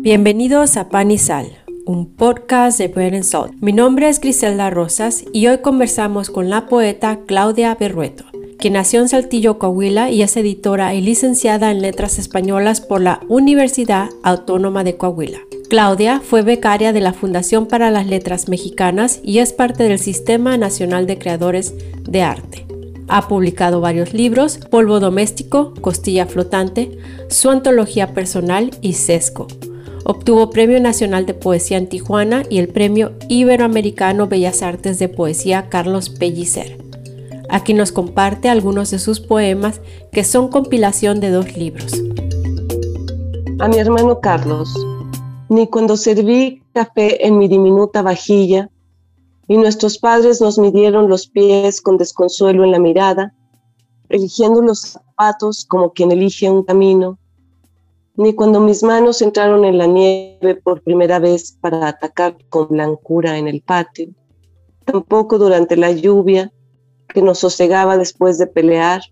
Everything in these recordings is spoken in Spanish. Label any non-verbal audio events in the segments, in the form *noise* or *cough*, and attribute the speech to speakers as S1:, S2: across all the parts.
S1: Bienvenidos a Pan y Sal, un podcast de Bread and Salt. Mi nombre es Griselda Rosas y hoy conversamos con la poeta Claudia Berrueto, quien nació en Saltillo, Coahuila y es editora y licenciada en letras españolas por la Universidad Autónoma de Coahuila. Claudia fue becaria de la Fundación para las Letras Mexicanas y es parte del Sistema Nacional de Creadores de Arte. Ha publicado varios libros, Polvo Doméstico, Costilla Flotante, su antología personal y Sesco. Obtuvo Premio Nacional de Poesía en Tijuana y el Premio Iberoamericano Bellas Artes de Poesía Carlos Pellicer. Aquí nos comparte algunos de sus poemas que son compilación de dos libros.
S2: A mi hermano Carlos, ni cuando serví café en mi diminuta vajilla, y nuestros padres nos midieron los pies con desconsuelo en la mirada, eligiendo los zapatos como quien elige un camino, ni cuando mis manos entraron en la nieve por primera vez para atacar con blancura en el patio, tampoco durante la lluvia que nos sosegaba después de pelear,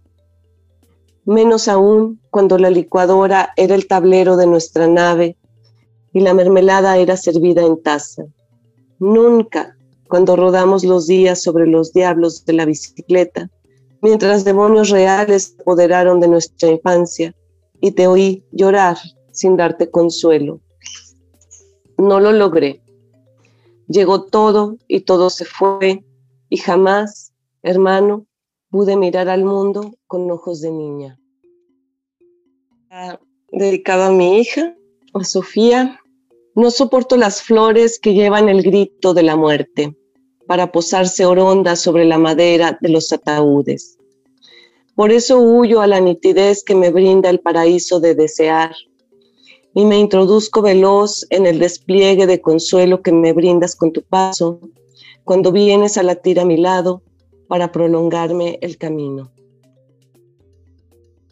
S2: menos aún cuando la licuadora era el tablero de nuestra nave y la mermelada era servida en taza. Nunca cuando rodamos los días sobre los diablos de la bicicleta, mientras demonios reales apoderaron de nuestra infancia y te oí llorar sin darte consuelo. No lo logré. Llegó todo y todo se fue y jamás, hermano, pude mirar al mundo con ojos de niña. Dedicado a mi hija, a Sofía, no soporto las flores que llevan el grito de la muerte para posarse orondas sobre la madera de los ataúdes. Por eso huyo a la nitidez que me brinda el paraíso de desear y me introduzco veloz en el despliegue de consuelo que me brindas con tu paso cuando vienes a latir a mi lado para prolongarme el camino.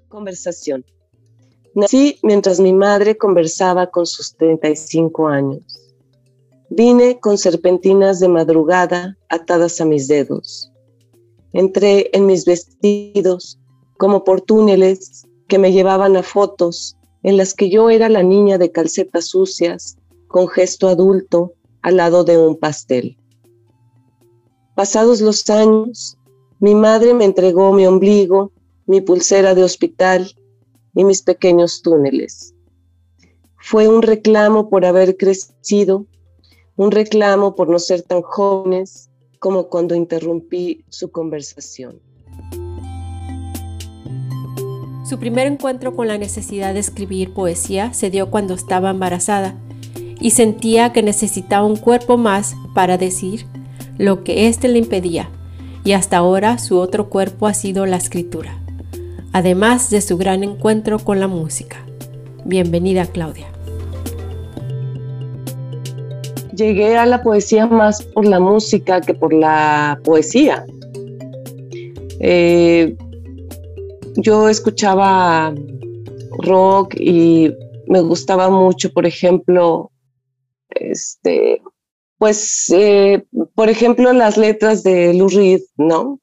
S2: Conversación. Nací mientras mi madre conversaba con sus 35 años. Vine con serpentinas de madrugada atadas a mis dedos. Entré en mis vestidos como por túneles que me llevaban a fotos en las que yo era la niña de calcetas sucias, con gesto adulto, al lado de un pastel. Pasados los años, mi madre me entregó mi ombligo, mi pulsera de hospital y mis pequeños túneles. Fue un reclamo por haber crecido, un reclamo por no ser tan jóvenes como cuando interrumpí su conversación.
S1: Su primer encuentro con la necesidad de escribir poesía se dio cuando estaba embarazada y sentía que necesitaba un cuerpo más para decir lo que éste le impedía, y hasta ahora su otro cuerpo ha sido la escritura además de su gran encuentro con la música. Bienvenida Claudia.
S2: Llegué a la poesía más por la música que por la poesía. Eh, yo escuchaba rock y me gustaba mucho, por ejemplo, este, pues, eh, por ejemplo, las letras de Lou Reed, ¿no?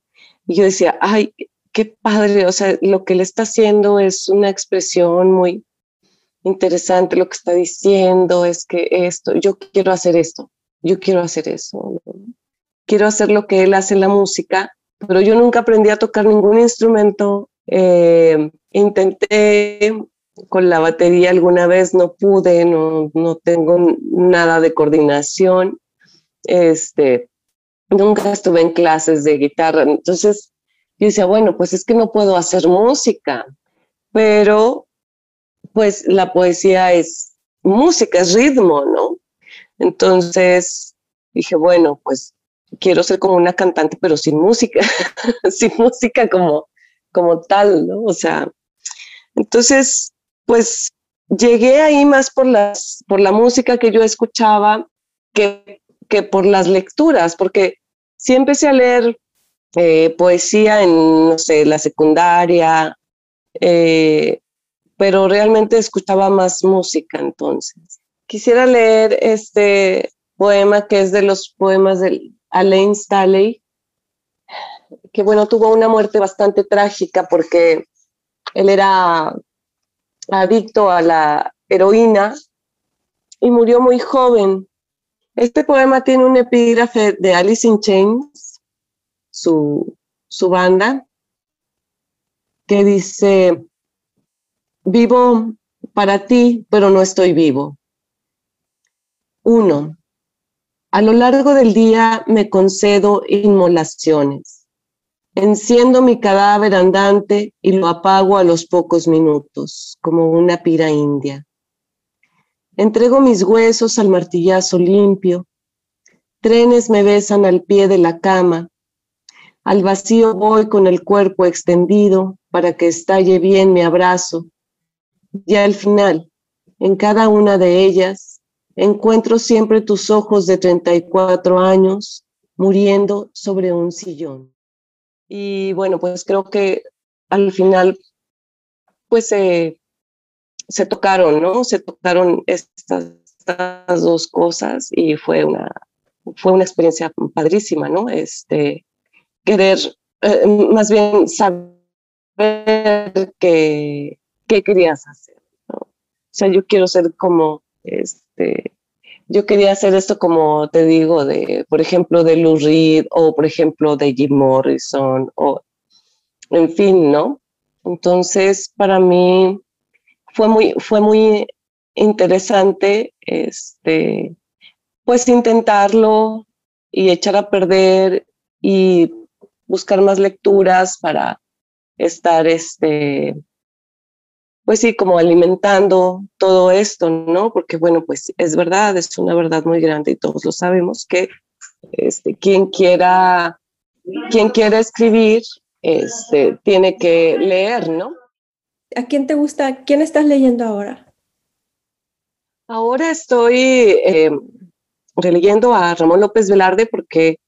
S2: Y yo decía, ay, qué padre, o sea, lo que le está haciendo es una expresión muy interesante, lo que está diciendo es que esto, yo quiero hacer esto, yo quiero hacer eso, quiero hacer lo que él hace en la música, pero yo nunca aprendí a tocar ningún instrumento, eh, intenté con la batería alguna vez, no pude, no, no tengo nada de coordinación, este, nunca estuve en clases de guitarra, entonces yo decía, bueno, pues es que no puedo hacer música, pero pues la poesía es música, es ritmo, ¿no? Entonces dije, bueno, pues quiero ser como una cantante, pero sin música, *laughs* sin música como, como tal, ¿no? O sea, entonces, pues llegué ahí más por, las, por la música que yo escuchaba que, que por las lecturas, porque sí empecé a leer eh, poesía en, no sé, la secundaria, eh, pero realmente escuchaba más música entonces. Quisiera leer este poema que es de los poemas de Alain Staley, que bueno, tuvo una muerte bastante trágica porque él era adicto a la heroína y murió muy joven. Este poema tiene un epígrafe de Alice in Chains, su, su banda, que dice, vivo para ti, pero no estoy vivo. Uno, a lo largo del día me concedo inmolaciones. Enciendo mi cadáver andante y lo apago a los pocos minutos, como una pira india. Entrego mis huesos al martillazo limpio. Trenes me besan al pie de la cama. Al vacío voy con el cuerpo extendido para que estalle bien mi abrazo. Y al final, en cada una de ellas, encuentro siempre tus ojos de 34 años muriendo sobre un sillón. Y bueno, pues creo que al final, pues se tocaron, ¿no? Se tocaron estas, dos cosas y fue una, fue una experiencia padrísima, ¿no? Este, querer, eh, más bien saber qué, qué querías hacer. O sea, yo quiero ser como, este, yo quería hacer esto como te digo, de, por ejemplo, de Lou Reed o por ejemplo de Jim Morrison o, en fin, ¿no? Entonces, para mí fue muy, fue muy interesante, este, pues intentarlo y echar a perder y buscar más lecturas para estar, este, pues sí, como alimentando todo esto, ¿no? Porque bueno, pues es verdad, es una verdad muy grande y todos lo sabemos que este, quien quiera, quien quiera escribir, este, tiene que leer, ¿no?
S1: ¿A quién te gusta? ¿Quién estás leyendo ahora?
S2: Ahora estoy eh, releyendo a Ramón López Velarde porque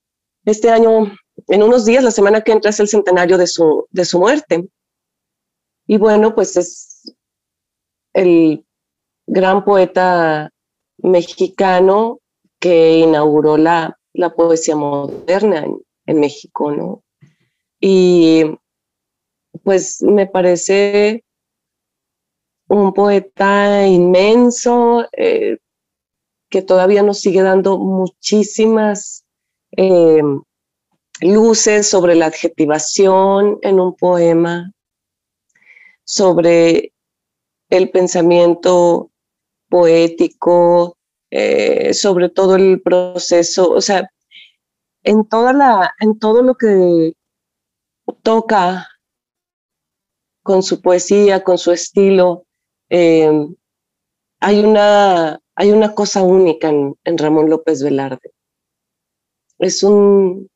S2: este año, en unos días, la semana que entra es el centenario de su, de su muerte. Y bueno, pues es el gran poeta mexicano que inauguró la, la poesía moderna en, México, ¿no? Y pues me parece un poeta inmenso eh, que todavía nos sigue dando muchísimas eh, luces sobre la adjetivación en un poema, sobre el pensamiento poético, eh, sobre todo el proceso, o sea, en, toda la, en todo lo que toca con su poesía, con su estilo, eh, hay, una, hay una cosa única en, en, Ramón López Velarde. Es un,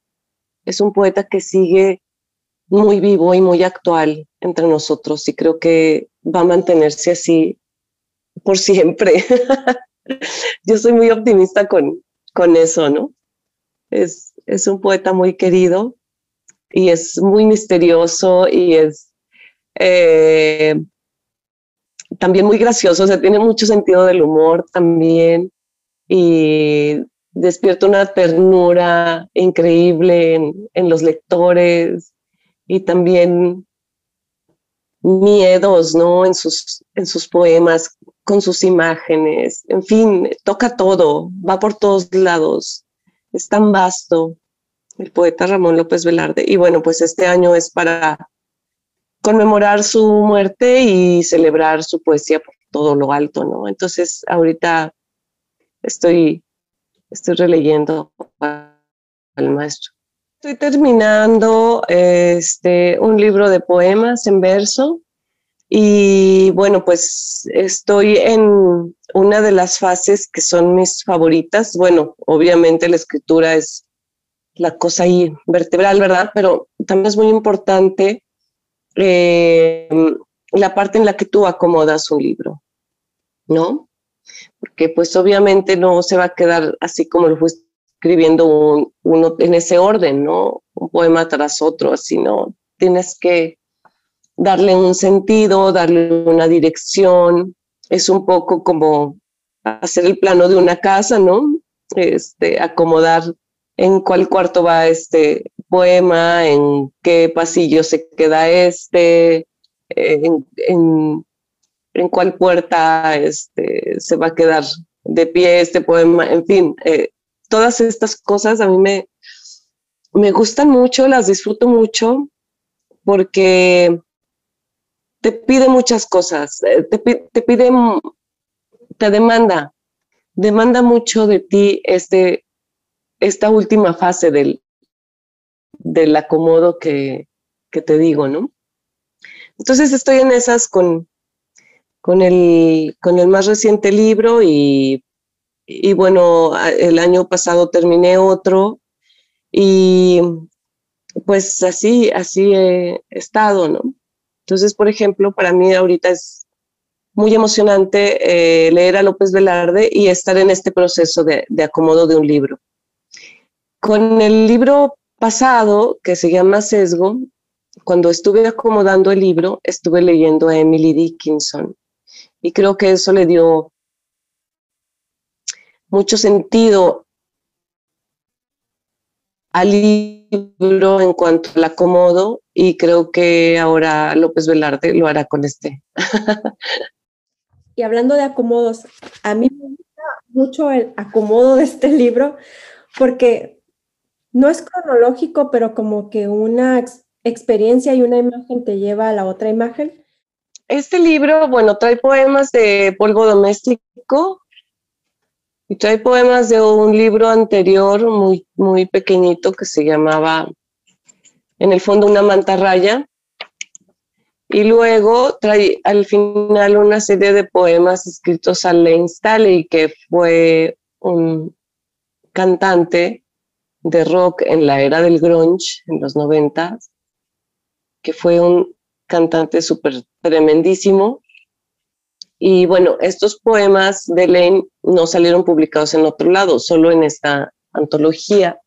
S2: es un poeta que sigue muy vivo y muy actual entre nosotros y creo que va a mantenerse así por siempre. *laughs* Yo soy muy optimista con, con eso, ¿no? Es, es un poeta muy querido y es muy misterioso y es eh, también muy gracioso, o sea, tiene mucho sentido del humor también y despierta una ternura increíble en, en los lectores y también miedos, ¿no? En sus, en sus poemas, con sus imágenes, en fin, toca todo, va por todos lados, es tan vasto el poeta Ramón López Velarde. Y bueno, pues este año es para conmemorar su muerte y celebrar su poesía por todo lo alto, ¿no? Entonces, ahorita estoy, estoy releyendo al maestro. Estoy terminando este, un libro de poemas en verso y bueno, pues estoy en una de las fases que son mis favoritas. Bueno, obviamente la escritura es la cosa ahí vertebral, ¿verdad? Pero también es muy importante eh, la parte en la que tú acomodas un libro, ¿no? Porque pues obviamente no se va a quedar así como lo fuiste escribiendo uno en ese orden, ¿no? Un poema tras otro, así, ¿no? Tienes que darle un sentido, darle una dirección. Es un poco como hacer el plano de una casa, ¿no? Este, acomodar en cuál cuarto va este poema, en qué pasillo se queda este, en, en, en cuál puerta este, se va a quedar de pie este poema, en fin, eh, todas estas cosas a mí me, me gustan mucho, las disfruto mucho porque te pide muchas cosas, eh, te, te pide, te demanda, demanda mucho de ti este, esta última fase del, del acomodo que, que te digo, ¿no? Entonces estoy en esas con, con, el, con el más reciente libro y, y bueno, el año pasado terminé otro y pues así, así he estado, ¿no? Entonces, por ejemplo, para mí ahorita es muy emocionante eh, leer a López Velarde y estar en este proceso de, de, acomodo de un libro. Con el libro pasado, que se llama Sesgo, cuando estuve acomodando el libro, estuve leyendo a Emily Dickinson y creo que eso le dio mucho sentido al libro en cuanto al acomodo y creo que ahora López Velarde lo hará con este.
S1: y hablando de acomodos, a mí me gusta mucho el acomodo de este libro porque no es cronológico, pero como que una experiencia y una imagen te lleva a la otra imagen.
S2: Este libro, bueno, trae poemas de polvo doméstico y trae poemas de un libro anterior muy, muy pequeñito que se llamaba En el fondo una mantarraya. Y luego trae al final una serie de poemas escritos a Lane Staley, que fue un cantante de rock en la era del grunge, en los noventas, que fue un cantante súper tremendísimo. Y bueno, estos poemas de Lane no salieron publicados en otro lado, solo en esta antología.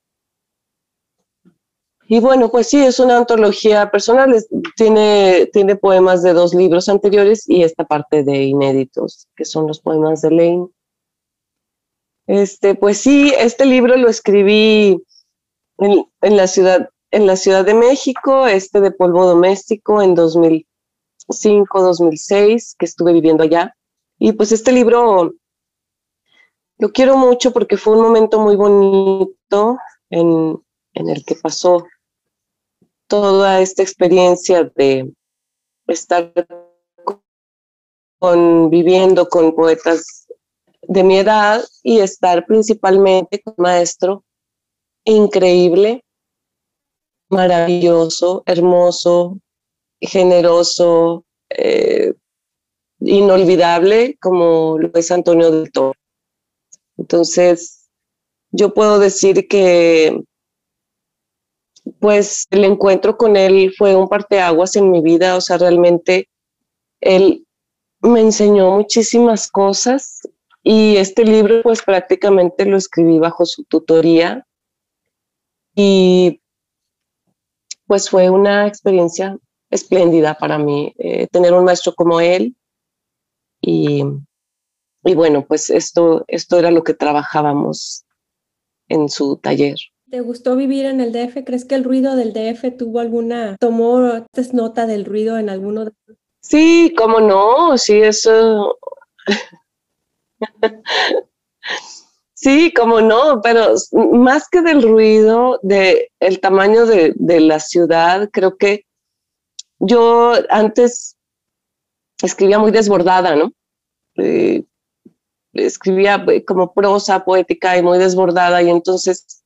S2: Y bueno, pues sí, es una antología personal, tiene, tiene poemas de dos libros anteriores y esta parte de inéditos, que son los poemas de Lane. Este, pues sí, este libro lo escribí en, en, la ciudad, en la Ciudad de México, este de polvo doméstico en 2005, 2006, que estuve viviendo allá. Y pues este libro lo quiero mucho porque fue un momento muy bonito en, en el que pasó toda esta experiencia de estar conviviendo con poetas de mi edad y estar principalmente con maestro increíble maravilloso, hermoso, generoso, eh, inolvidable como lo es Antonio del Toro. Entonces, yo puedo decir que pues el encuentro con él fue un parteaguas en mi vida, o sea, realmente él me enseñó muchísimas cosas y este libro pues prácticamente lo escribí bajo su tutoría y pues fue una experiencia espléndida para mí eh, tener un maestro como él y, y, bueno, pues esto, esto era lo que trabajábamos en su taller.
S1: ¿Te gustó vivir en el DF? ¿Crees que el ruido del DF tuvo alguna, tomó nota del ruido en alguno de
S2: Sí, cómo no, sí, eso *laughs* Sí, como no, pero más que del ruido, de el tamaño de, la ciudad, creo que yo antes escribía muy desbordada, ¿no? Eh, escribía eh, como prosa poética y muy desbordada y entonces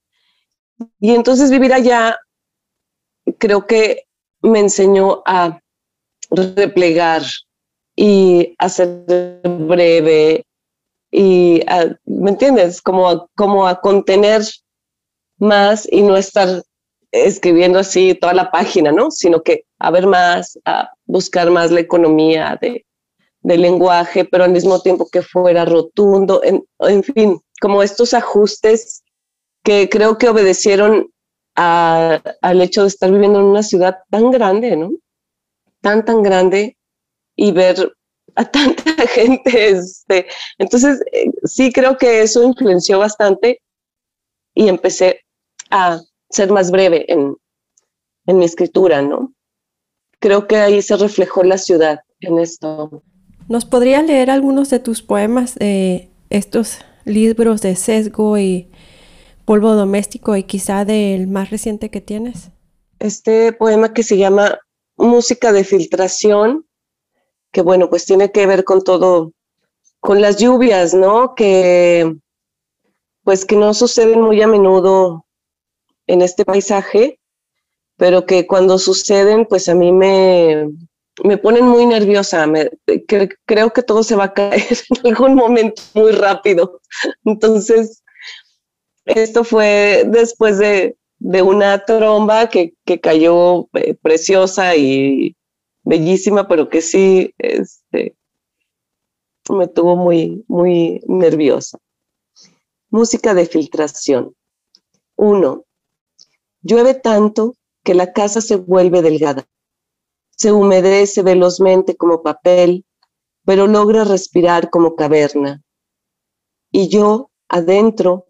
S2: y entonces vivir allá creo que me enseñó a replegar y a ser breve y, ¿me entiendes? Como, como a contener más y no estar escribiendo así toda la página, ¿no? Sino que a ver más, a buscar más la economía de, del lenguaje, pero al mismo tiempo que fuera rotundo, en, en fin, como estos ajustes que creo que obedecieron al hecho de estar viviendo en una ciudad tan grande, ¿no? Tan, tan grande y ver a tanta *laughs* gente. Este. Entonces, eh, sí creo que eso influenció bastante y empecé a ser más breve en, en mi escritura, ¿no? Creo que ahí se reflejó la ciudad en esto.
S1: ¿Nos podría leer algunos de tus poemas? Eh, estos libros de sesgo y polvo doméstico y quizá del más reciente que tienes?
S2: Este poema que se llama Música de filtración, que bueno, pues tiene que ver con todo, con las lluvias, ¿no? Que pues que no suceden muy a menudo en este paisaje, pero que cuando suceden, pues a mí me, me ponen muy nerviosa. creo que todo se va a caer *laughs* en algún momento muy rápido. Entonces, esto fue después de, una tromba que, cayó eh, preciosa y bellísima, pero que sí este, me tuvo muy, muy nerviosa. Música de filtración. Uno, llueve tanto que la casa se vuelve delgada. Se humedece velozmente como papel, pero logra respirar como caverna. Y yo, adentro,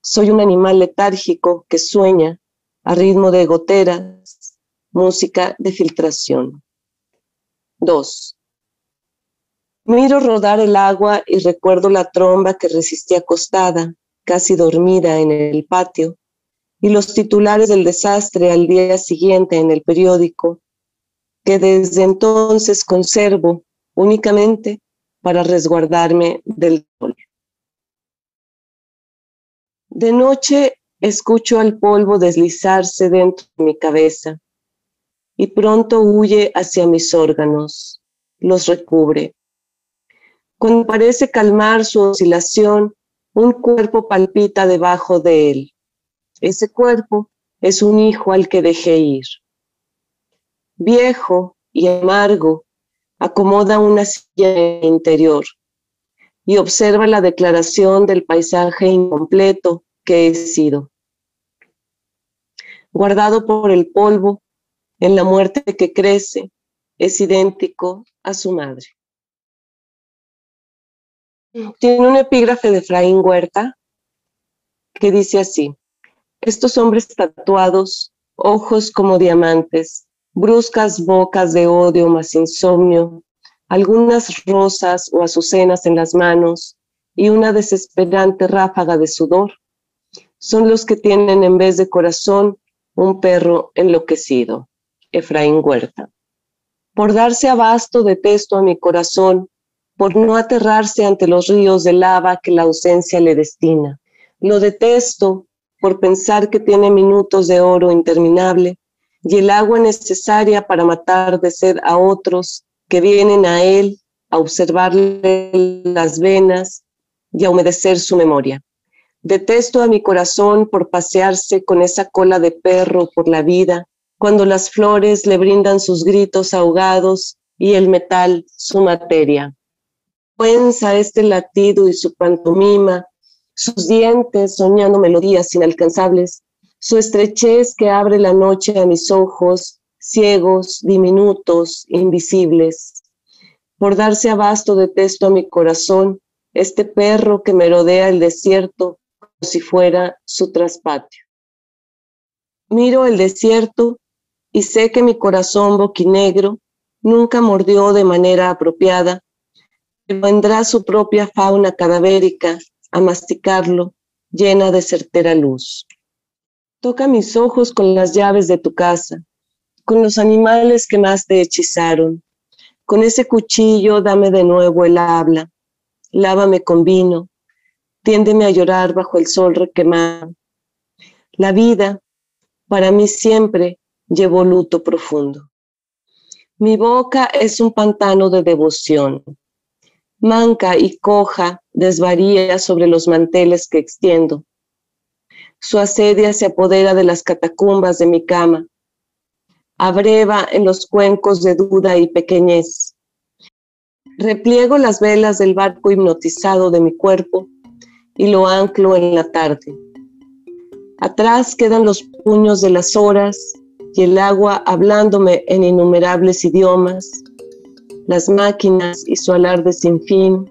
S2: soy un animal letárgico que sueña a ritmo de goteras, música de filtración. 2. Miro rodar el agua y recuerdo la tromba que resistí acostada, casi dormida en el patio, y los titulares del desastre al día siguiente en el periódico, que desde entonces conservo únicamente para resguardarme del dolor. De noche escucho al polvo deslizarse dentro de mi cabeza y pronto huye hacia mis órganos, los recubre. Cuando parece calmar su oscilación, un cuerpo palpita debajo de él. Ese cuerpo es un hijo al que dejé ir. Viejo y amargo, acomoda una silla interior y observa la declaración del paisaje incompleto que he sido. Guardado por el polvo, en la muerte que crece, es idéntico a su madre. Tiene un epígrafe de Efraín Huerta que dice así, estos hombres tatuados, ojos como diamantes, bruscas bocas de odio más insomnio, algunas rosas o azucenas en las manos y una desesperante ráfaga de sudor, son los que tienen en vez de corazón un perro enloquecido. Efraín Huerta. Por darse abasto detesto a mi corazón, por no aterrarse ante los ríos de lava que la ausencia le destina. Lo detesto por pensar que tiene minutos de oro interminable y el agua necesaria para matar de sed a otros que vienen a él a observarle las venas y a humedecer su memoria. Detesto a mi corazón por pasearse con esa cola de perro por la vida, cuando las flores le brindan sus gritos ahogados y el metal su materia. Pensa este latido y su pantomima sus dientes soñando melodías inalcanzables, su estrechez que abre la noche a mis ojos, ciegos, diminutos, invisibles. Por darse abasto detesto a mi corazón, este perro que merodea el desierto como si fuera su traspatio. Miro el desierto y sé que mi corazón boquinegro nunca mordió de manera apropiada, pero vendrá su propia fauna cadavérica a masticarlo, llena de certera luz. Toca mis ojos con las llaves de tu casa, con los animales que más te hechizaron. Con ese cuchillo dame de nuevo el habla, lávame con vino, tiéndeme a llorar bajo el sol requemado. La vida, para mí siempre, llevó luto profundo. Mi boca es un pantano de devoción, manca y coja, desvaría sobre los manteles que extiendo. Su asedia se apodera de las catacumbas de mi cama, abreva en los cuencos de duda y pequeñez. Repliego las velas del barco hipnotizado de mi cuerpo y lo anclo en la tarde. Atrás quedan los puños de las horas y el agua hablándome en innumerables idiomas las máquinas y su alarde sin fin,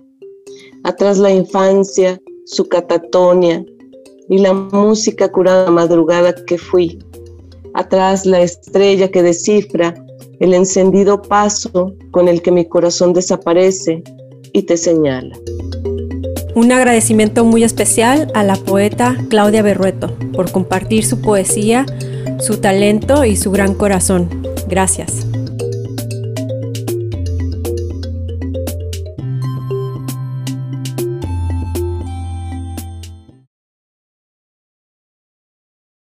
S2: atrás la infancia, su catatonia y la música curada madrugada que fui, atrás la estrella que descifra el encendido paso con el que mi corazón desaparece y te señala.
S1: Un agradecimiento muy especial a la poeta Claudia Berrueto por compartir su poesía, su talento y su gran corazón. Gracias.